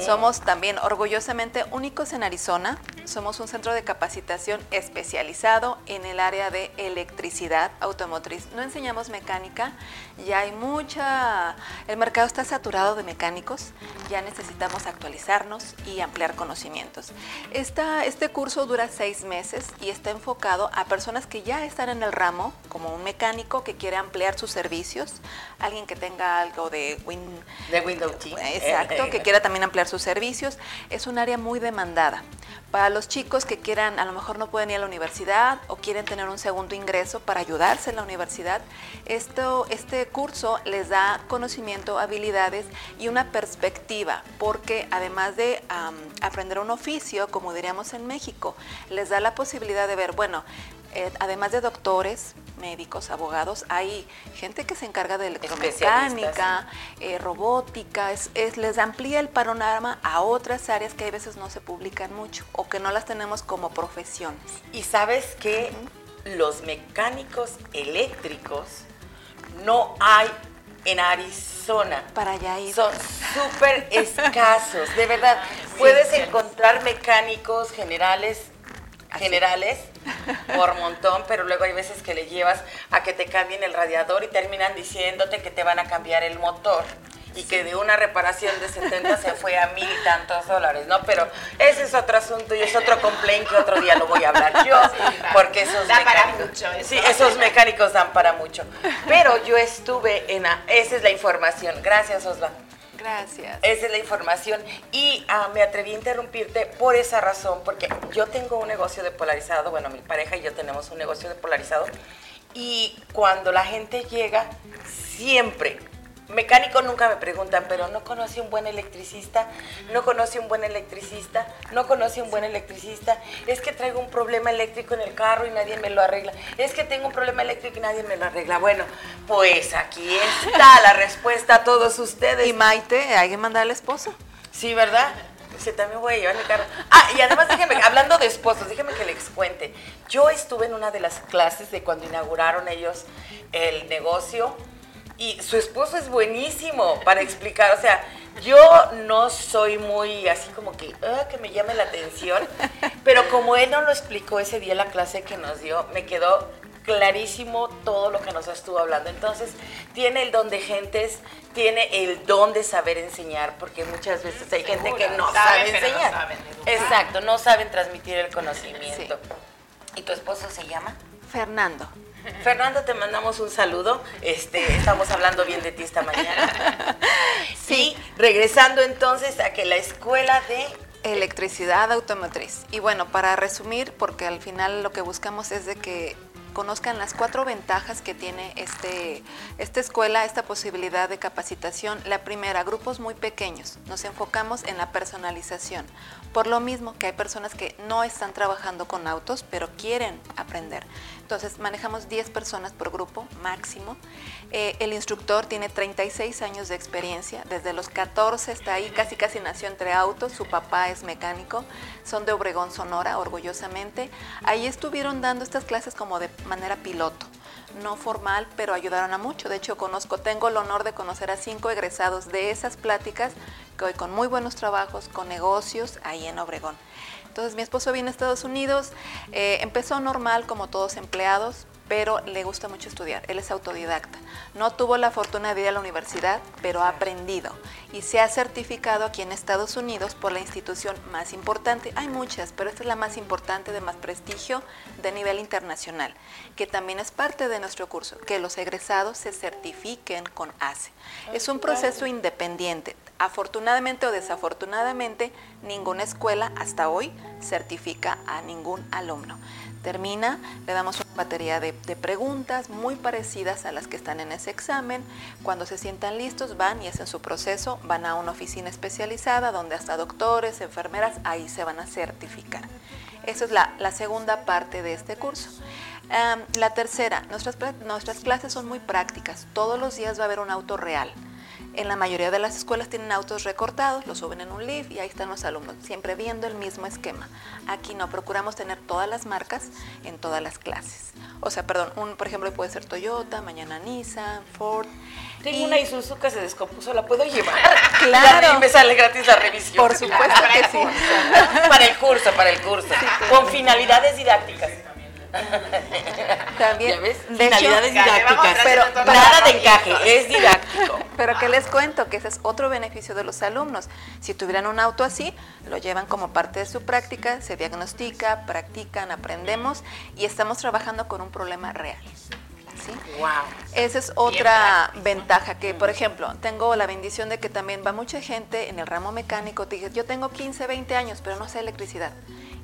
Somos también orgullosamente únicos en Arizona. Somos un centro de capacitación especializado en el área de electricidad automotriz. No enseñamos mecánica, ya hay mucha... El mercado está saturado de mecánicos, ya necesitamos actualizarnos y ampliar conocimientos. Esta, este curso dura seis meses y está enfocado a personas que ya están en el ramo, como un mecánico que quiere ampliar sus servicios, alguien que tenga algo de Win, De Windows. Exacto, que quiera también ampliar sus servicios. Es un área muy demandada. Para los chicos que quieran, a lo mejor no pueden ir a la universidad o quieren tener un segundo ingreso para ayudarse en la universidad, esto, este curso les da conocimiento, habilidades y una perspectiva, porque además de aprender un oficio, como diríamos en México, les da la posibilidad de ver, bueno, eh, además de doctores, médicos, abogados, hay gente que se encarga de electromecánica, eh, robótica, es, es- les amplía el panorama a otras áreas que a veces no se publican mucho o que no las tenemos como profesiones. Y sabes que los mecánicos eléctricos no hay en Arizona. Para allá ir. Son súper escasos, de verdad. Puedes encontrar mecánicos generales, Así. generales por montón, pero luego hay veces que le llevas a que te cambien el radiador y terminan diciéndote que te van a cambiar el motor. Y que de una reparación de 70 se fue a mil y tantos dólares, ¿no? Pero ese es otro asunto y es otro complaint que otro día lo voy a hablar yo, porque esos Da para mecánicos- mucho eso. Sí, esos mecánicos dan para mucho. Pero yo estuve en... a- esa es la información. Gracias, Osva. Gracias. Esa es la información. Y ah, me atreví a interrumpirte por esa razón, porque yo tengo un negocio de polarizado, bueno, mi pareja y yo tenemos un negocio de polarizado, y cuando la gente llega, siempre, mecánico nunca me preguntan, pero no conoce un buen electricista, no conoce un buen electricista, no conoce un buen electricista, es que traigo un problema eléctrico en el carro y nadie me lo arregla, es que tengo un problema eléctrico y nadie me lo arregla. Bueno, pues aquí está la respuesta a todos ustedes. Y Maite, hay que mandar al esposo. Sí, ¿verdad? Sí, también voy a llevar mi carro. Ah, y además déjenme, hablando de esposos, déjenme que les cuente. Yo estuve en una de las clases de cuando inauguraron ellos el negocio y su esposo es buenísimo para explicar. O sea, yo no soy muy así como que, ah, que me llame la atención, pero como él no lo explicó ese día en la clase que nos dio, me quedó clarísimo todo lo que nos estuvo hablando. Entonces, tiene el don de gentes, tiene el don de saber enseñar, porque muchas veces hay gente que no sabe pero no enseñar. saben. Exacto, no saben transmitir el conocimiento. ¿Y tu esposo se llama? Fernando. Fernando, te mandamos un saludo. Este, estamos hablando bien de ti esta mañana. Sí, regresando entonces a que la escuela de Electricidad automotriz. Y bueno, para resumir, porque al final lo que buscamos es de que conozcan las cuatro ventajas que tiene este, esta escuela, esta posibilidad de capacitación. La primera, grupos muy pequeños. Nos enfocamos en la personalización. Por lo mismo que hay personas que no están trabajando con autos, pero quieren aprender. Entonces manejamos 10 personas por grupo máximo. Eh, el instructor tiene 36 años de experiencia. Desde los 14 está ahí, casi casi nació entre autos. Su papá es mecánico. Son de Obregón, Sonora, orgullosamente. Ahí estuvieron dando estas clases como de manera piloto no formal, pero ayudaron a mucho. De hecho, conozco, tengo el honor de conocer a cinco egresados de esas pláticas, que hoy con muy buenos trabajos, con negocios ahí en Obregón. Entonces mi esposo viene a Estados Unidos, eh, empezó normal como todos empleados, pero le gusta mucho estudiar. Él es autodidacta. No tuvo la fortuna de ir a la universidad, pero ha aprendido y se ha certificado aquí en Estados Unidos por la institución más importante. Hay muchas, pero esta es la más importante, de más prestigio de nivel internacional, que también es parte de nuestro curso, que los egresados se certifiquen con ACE. Es un proceso independiente. Afortunadamente o desafortunadamente, ninguna escuela hasta hoy certifica a ningún alumno termina, le damos una batería de, preguntas muy parecidas a las que están en ese examen. Cuando se sientan listos, van y hacen su proceso, van a una oficina especializada donde hasta doctores, enfermeras, ahí se van a certificar. Esa es la, segunda parte de este curso. la tercera, nuestras, nuestras clases son muy prácticas. Todos los días va a haber un auto real. En la mayoría de las escuelas tienen autos recortados, los suben en un lift y ahí están los alumnos, siempre viendo el mismo esquema. Aquí no, procuramos tener todas las marcas en todas las clases. O sea, perdón, un, por ejemplo, puede ser Toyota, mañana Nissan, Ford. Tengo una Isuzu que se descompuso, ¿la puedo llevar? Claro. Y me sale gratis la revisión. Por supuesto que sí. Para el curso, para el curso. Con finalidades didácticas. También. Finalidades didácticas. Pero nada de encaje, es didáctico. Pero que les cuento que ese es otro beneficio de los alumnos. Si tuvieran un auto así, lo llevan como parte de su práctica, se diagnostica, practican, aprendemos y estamos trabajando con un problema real. ¿Sí? Wow. Esa es otra ventaja que, por ejemplo, tengo la bendición de que también va mucha gente en el ramo mecánico. Te dije, yo tengo 15, 20 años, pero no sé electricidad.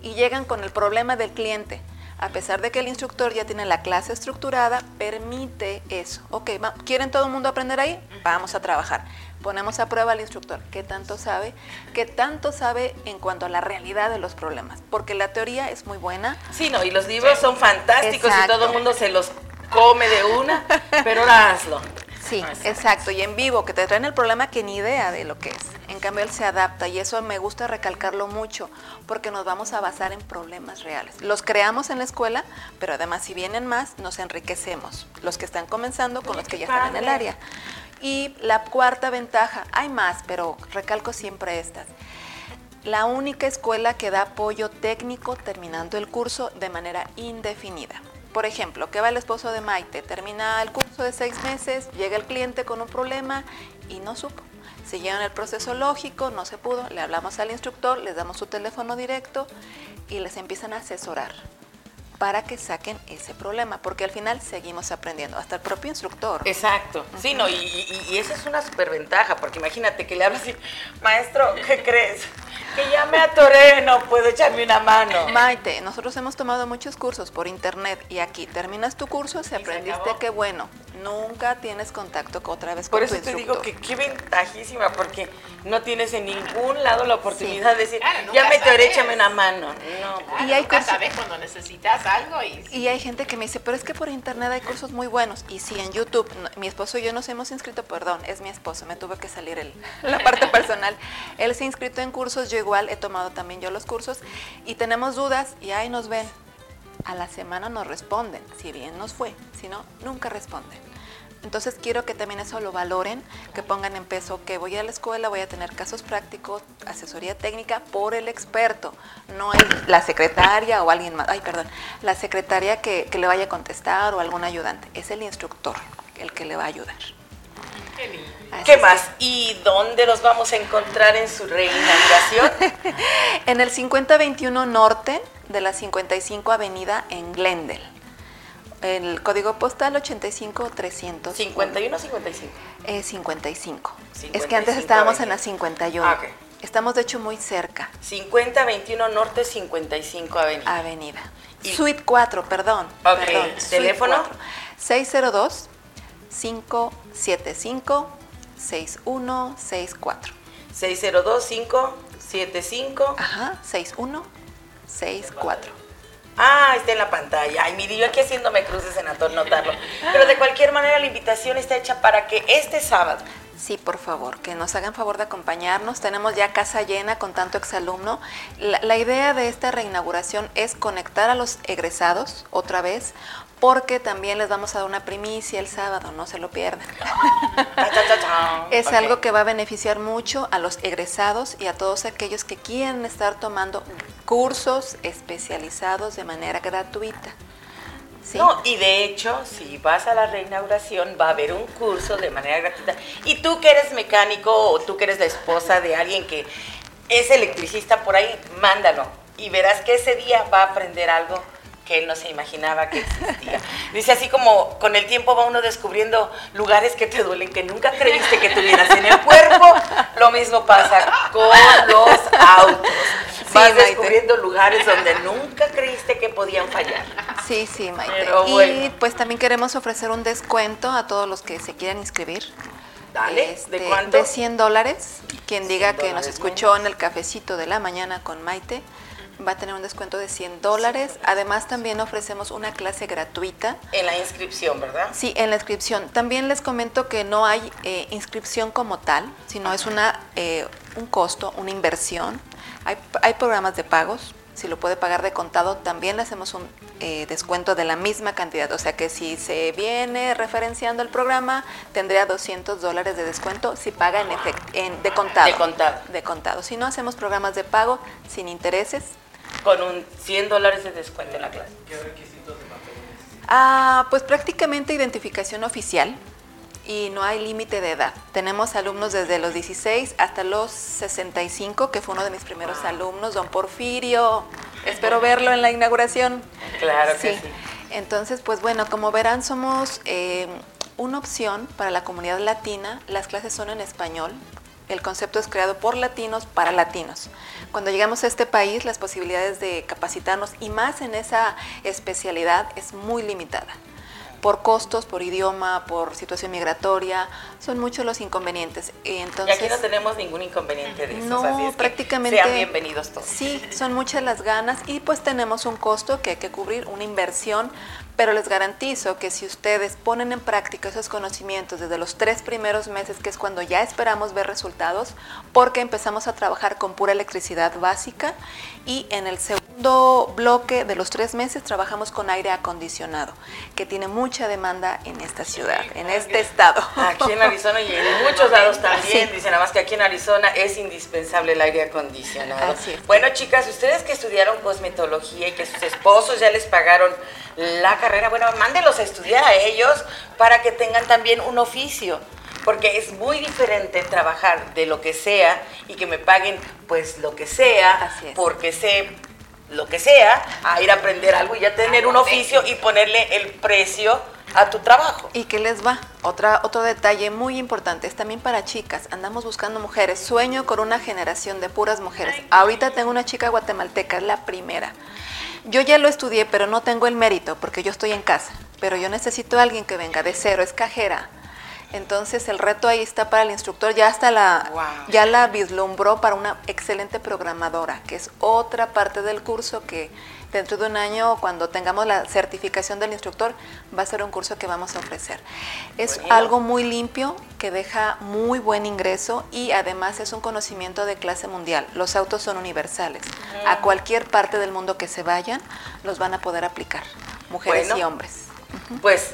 Y llegan con el problema del cliente a pesar de que el instructor ya tiene la clase estructurada, permite eso. Ok, ¿quieren todo el mundo aprender ahí? Vamos a trabajar. Ponemos a prueba al instructor. ¿Qué tanto sabe? ¿Qué tanto sabe en cuanto a la realidad de los problemas? Porque la teoría es muy buena. Sí, no, y los libros son fantásticos y todo el mundo se los come de una, pero ahora hazlo. Sí, exacto. Y en vivo, que te traen el problema que ni idea de lo que es. En cambio, él se adapta y eso me gusta recalcarlo mucho porque nos vamos a basar en problemas reales. Los creamos en la escuela, pero además si vienen más, nos enriquecemos. Los que están comenzando con los que ya están en el área. Y la cuarta ventaja, hay más, pero recalco siempre estas. La única escuela que da apoyo técnico terminando el curso de manera indefinida. Por ejemplo, que va el esposo de Maite, termina el curso de seis meses, llega el cliente con un problema y no supo. Siguieron el proceso lógico, no se pudo, le hablamos al instructor, les damos su teléfono directo y les empiezan a asesorar para que saquen ese problema, porque al final seguimos aprendiendo, hasta el propio instructor. Exacto, sí, no, y, y, esa es una superventaja, porque imagínate que le hablas y, maestro, ¿qué crees? que ya me atoré, no puedo echarme una mano. Maite, nosotros hemos tomado muchos cursos por internet y aquí terminas tu curso, si aprendiste, qué bueno. Nunca tienes contacto otra vez con Por eso te digo que qué ventajísima, porque no tienes en ningún lado la oportunidad de decir, ya me atoré, échame una mano. No. y hay nunca sabes cuando necesitas y hay gente que me dice, pero es que por internet hay cursos muy buenos. Y sí, en YouTube, mi esposo y yo nos hemos inscrito, perdón, es mi esposo, me tuve que salir el, la parte personal. Él se ha inscrito en cursos, yo igual he tomado también yo los cursos y tenemos dudas y ahí nos ven. A la semana nos responden, si bien nos fue, si no, nunca responden. Entonces quiero que también eso lo valoren, que pongan en peso que voy a la escuela, voy a tener casos prácticos, asesoría técnica por el experto, no es la secretaria o alguien más, ay perdón, la secretaria que, que le vaya a contestar o algún ayudante, es el instructor el que le va a ayudar. Qué, más? ¿Y dónde los vamos a encontrar en su reinauguración? en el 5021 Norte de la 55 Avenida en Glendale. El código postal 85300. 51 55. Eh, 55. Es que antes estábamos en la 51. Ah, Estamos de hecho muy cerca. 5021 Norte 55 Avenida. Avenida. Y- Suite 4, perdón. Ok, perdón, ¿teléfono? 4. 602 575 6164. 602-575. Ajá, 6164. Ah, está en la pantalla. Ay, mire, yo aquí haciéndome cruces en ator- notarlo. Pero de cualquier manera la invitación está hecha para que este sábado, Sí, por favor, que nos hagan favor de acompañarnos. Tenemos ya casa llena con tanto exalumno. La, la idea de esta reinauguración es conectar a los egresados otra vez, porque también les vamos a dar una primicia el sábado, no se lo pierdan. Es algo que va a beneficiar mucho a los egresados y a todos aquellos que quieren estar tomando cursos especializados de manera gratuita. ¿Sí? No, y de hecho, si vas a la reinauguración, va a haber un curso de manera gratuita. Y tú que eres mecánico o tú que eres la esposa de alguien que es electricista por ahí, mándalo. Y verás que ese día va a aprender algo que él no se imaginaba que existía. Dice así como con el tiempo va uno descubriendo lugares que te duelen, que nunca creíste que tuvieras en el cuerpo. Lo mismo pasa con los autos. Vas Maite. descubriendo lugares donde nunca creíste que podían fallar. Sí, sí, Maite. Pero y pues también queremos ofrecer un descuento a todos los que se quieran inscribir. Dale, Este, ¿de cuánto? De 100 dólares. Quien diga 100 que nos escuchó menos. en el cafecito de la mañana con Maite va a tener un descuento de 100 dólares. Además también ofrecemos una clase gratuita. En la inscripción, ¿verdad? Sí, en la inscripción. También les comento que no hay eh, inscripción como tal, sino es una, eh, un costo, una inversión. Hay, hay programas de pagos. Si lo puede pagar de contado, también le hacemos un eh, descuento de la misma cantidad. O sea que si se viene referenciando el programa, tendría 200 dólares de descuento si paga en, en de contado. De contado. De contado. Si no, hacemos programas de pago sin intereses. Con un 100 dólares de descuento en la clase. Ah, pues prácticamente identificación oficial y no hay límite de edad. Tenemos alumnos desde los 16 hasta los 65, que fue uno de mis primeros alumnos, don Porfirio. Espero verlo en la inauguración. Claro que sí. Entonces, pues bueno, como verán, somos eh, una opción para la comunidad latina. Las clases son en español. El concepto es creado por latinos para latinos. Cuando llegamos a este país, las posibilidades de capacitarnos y más en esa especialidad es muy limitada. Por costos, por idioma, por situación migratoria, son muchos los inconvenientes. Y Y entonces, aquí no tenemos ningún inconveniente de eso. no, así es que prácticamente. Sean bienvenidos todos. Sí, son muchas las ganas y pues tenemos un costo que hay que cubrir, una inversión, pero les garantizo que si ustedes ponen en práctica esos conocimientos desde los tres primeros meses, que es cuando ya esperamos ver resultados, porque empezamos a trabajar con pura electricidad básica y en el segundo bloque de los tres meses trabajamos con aire acondicionado, que tiene mucha demanda en esta ciudad, en este estado. Aquí en Arizona y en muchos lados también, Sí. dicen nada más que aquí en Arizona es indispensable el aire acondicionado. Así es. Bueno, chicas, ustedes que estudiaron cosmetología y que sus esposos ya les pagaron la carrera, bueno, mándelos a estudiar a ellos para que tengan también un oficio. Porque es muy diferente trabajar de lo que sea y que me paguen pues lo que sea, porque sé lo que sea, a ir a aprender algo y ya tener un oficio y ponerle el precio a tu trabajo. ¿Y qué les va? Otra, otro detalle muy importante, es también para chicas. Andamos buscando mujeres. Sueño con una generación de puras mujeres. Ahorita tengo una chica guatemalteca, es la primera. Yo ya lo estudié, pero no tengo el mérito porque yo estoy en casa. Pero yo necesito a alguien que venga de cero, es cajera. Entonces el reto ahí está para el instructor, ya hasta la, Wow. ya la vislumbró para una excelente programadora, que es otra parte del curso que dentro de un año, cuando tengamos la certificación del instructor, va a ser un curso que vamos a ofrecer. Es algo muy limpio, que deja muy buen ingreso y además es un conocimiento de clase mundial. Los autos son universales. A cualquier parte del mundo que se vayan, los van a poder aplicar, mujeres Bueno. y hombres. Pues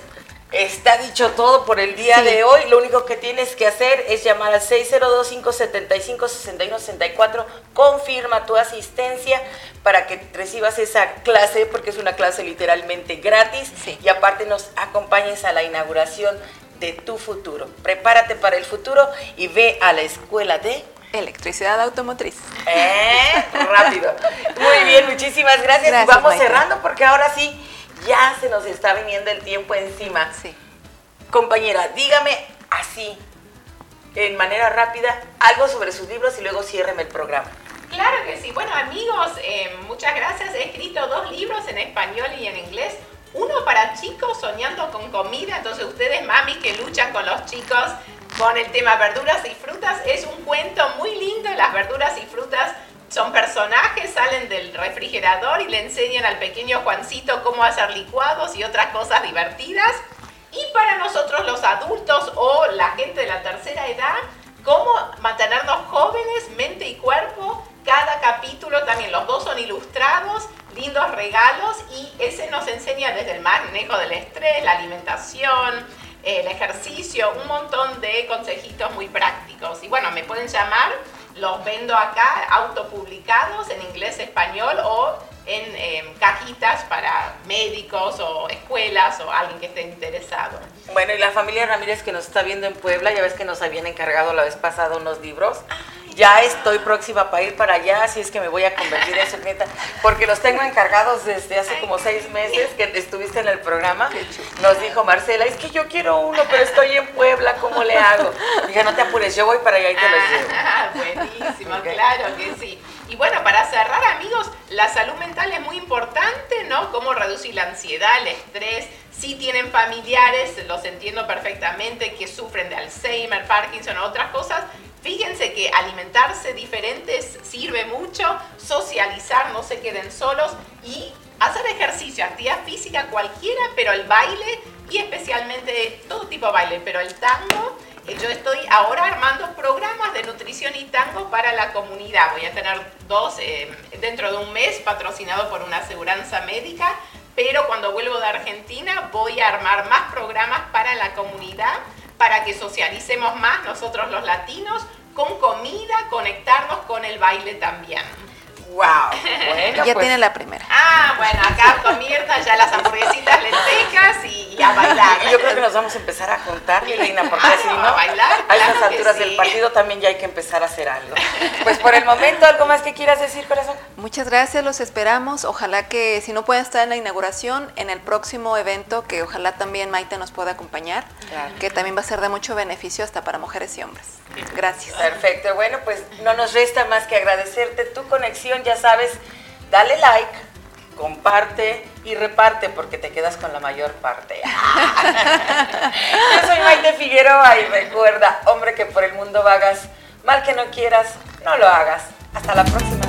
está dicho todo por el día Sí. de hoy. Lo único que tienes que hacer es llamar al 602-575-6164. Confirma tu asistencia para que recibas esa clase, porque es una clase literalmente gratis. Sí. Y aparte nos acompañes a la inauguración de tu futuro. Prepárate para el futuro y ve a la escuela de... Electricidad automotriz. ¿Eh? Rápido. Muy bien, muchísimas gracias. Gracias, Vamos Maite. cerrando porque ahora sí, ya se nos está viniendo el tiempo encima. Sí. Compañera, dígame así, en manera rápida algo sobre sus libros y luego ciérreme el programa. Claro que sí. Bueno, amigos, eh, muchas gracias. He escrito dos libros en español y en inglés. Uno para chicos soñando con comida. Entonces, ustedes, mami, que luchan con los chicos con el tema verduras y frutas, es un cuento muy lindo. Las verduras y frutas son personajes, salen del refrigerador y le enseñan al pequeño Juancito cómo hacer licuados y otras cosas divertidas. Y para nosotros los adultos o la gente de la tercera edad, cómo mantenernos jóvenes, mente y cuerpo. Cada capítulo también, los dos son ilustrados, lindos regalos y ese nos enseña desde el manejo del estrés, la alimentación, el ejercicio, un montón de consejitos muy prácticos. Y bueno, me pueden llamar, los vendo acá, autopublicados en inglés, español o en em, cajitas para médicos o escuelas o alguien que esté interesado. Bueno, y la familia Ramírez que nos está viendo en Puebla, ya ves que nos habían encargado la vez pasada unos libros. Ya estoy próxima para ir para allá, así es que me voy a convertir en su nieta, porque los tengo encargados desde hace como seis meses que estuviste en el programa. Nos dijo Marcela, es que yo quiero uno, pero estoy en Puebla, ¿cómo le hago? Dije, no te apures, yo voy para allá y te los llevo. Ah, buenísimo, claro que sí. Y bueno, para cerrar, amigos, la salud mental es muy importante, ¿no? Cómo reducir la ansiedad, el estrés. Si tienen familiares, los entiendo perfectamente, que sufren de Alzheimer, Parkinson o otras cosas, Fíjense que alimentarse diferentes sirve mucho, socializar, no se queden solos y hacer ejercicio, actividad física cualquiera, pero el baile y especialmente todo tipo de baile, pero el tango eh, yo estoy ahora armando programas de nutrición y tango para la comunidad. Voy a tener dos eh, dentro de un mes patrocinado por una aseguranza médica, pero cuando vuelvo de Argentina voy a armar más programas para la comunidad para que socialicemos más nosotros los latinos con comida, conectarnos con el baile también. Wow. Bueno, ya pues. tiene la primera. Ah, bueno, acá comienza ya las hamburguesitas lentejas y, a bailar. Yo creo que nos vamos a empezar a juntar, Lina, porque ah, si no, a, bailar, a estas alturas del partido también ya hay que empezar a hacer algo. Pues por el momento, ¿algo más que quieras decir, corazón? Muchas gracias, los esperamos. Ojalá que si no pueden estar en la inauguración, en el próximo evento, que ojalá también Maite nos pueda acompañar, que también va a ser de mucho beneficio hasta para mujeres y hombres. Gracias. Perfecto, bueno, pues no nos resta más que agradecerte tu conexión, ya sabes, dale like, comparte y reparte porque te quedas con la mayor parte. Yo soy Maite Figueroa y recuerda, hombre que por el mundo vagas, mal que no quieras, no lo hagas. Hasta la próxima.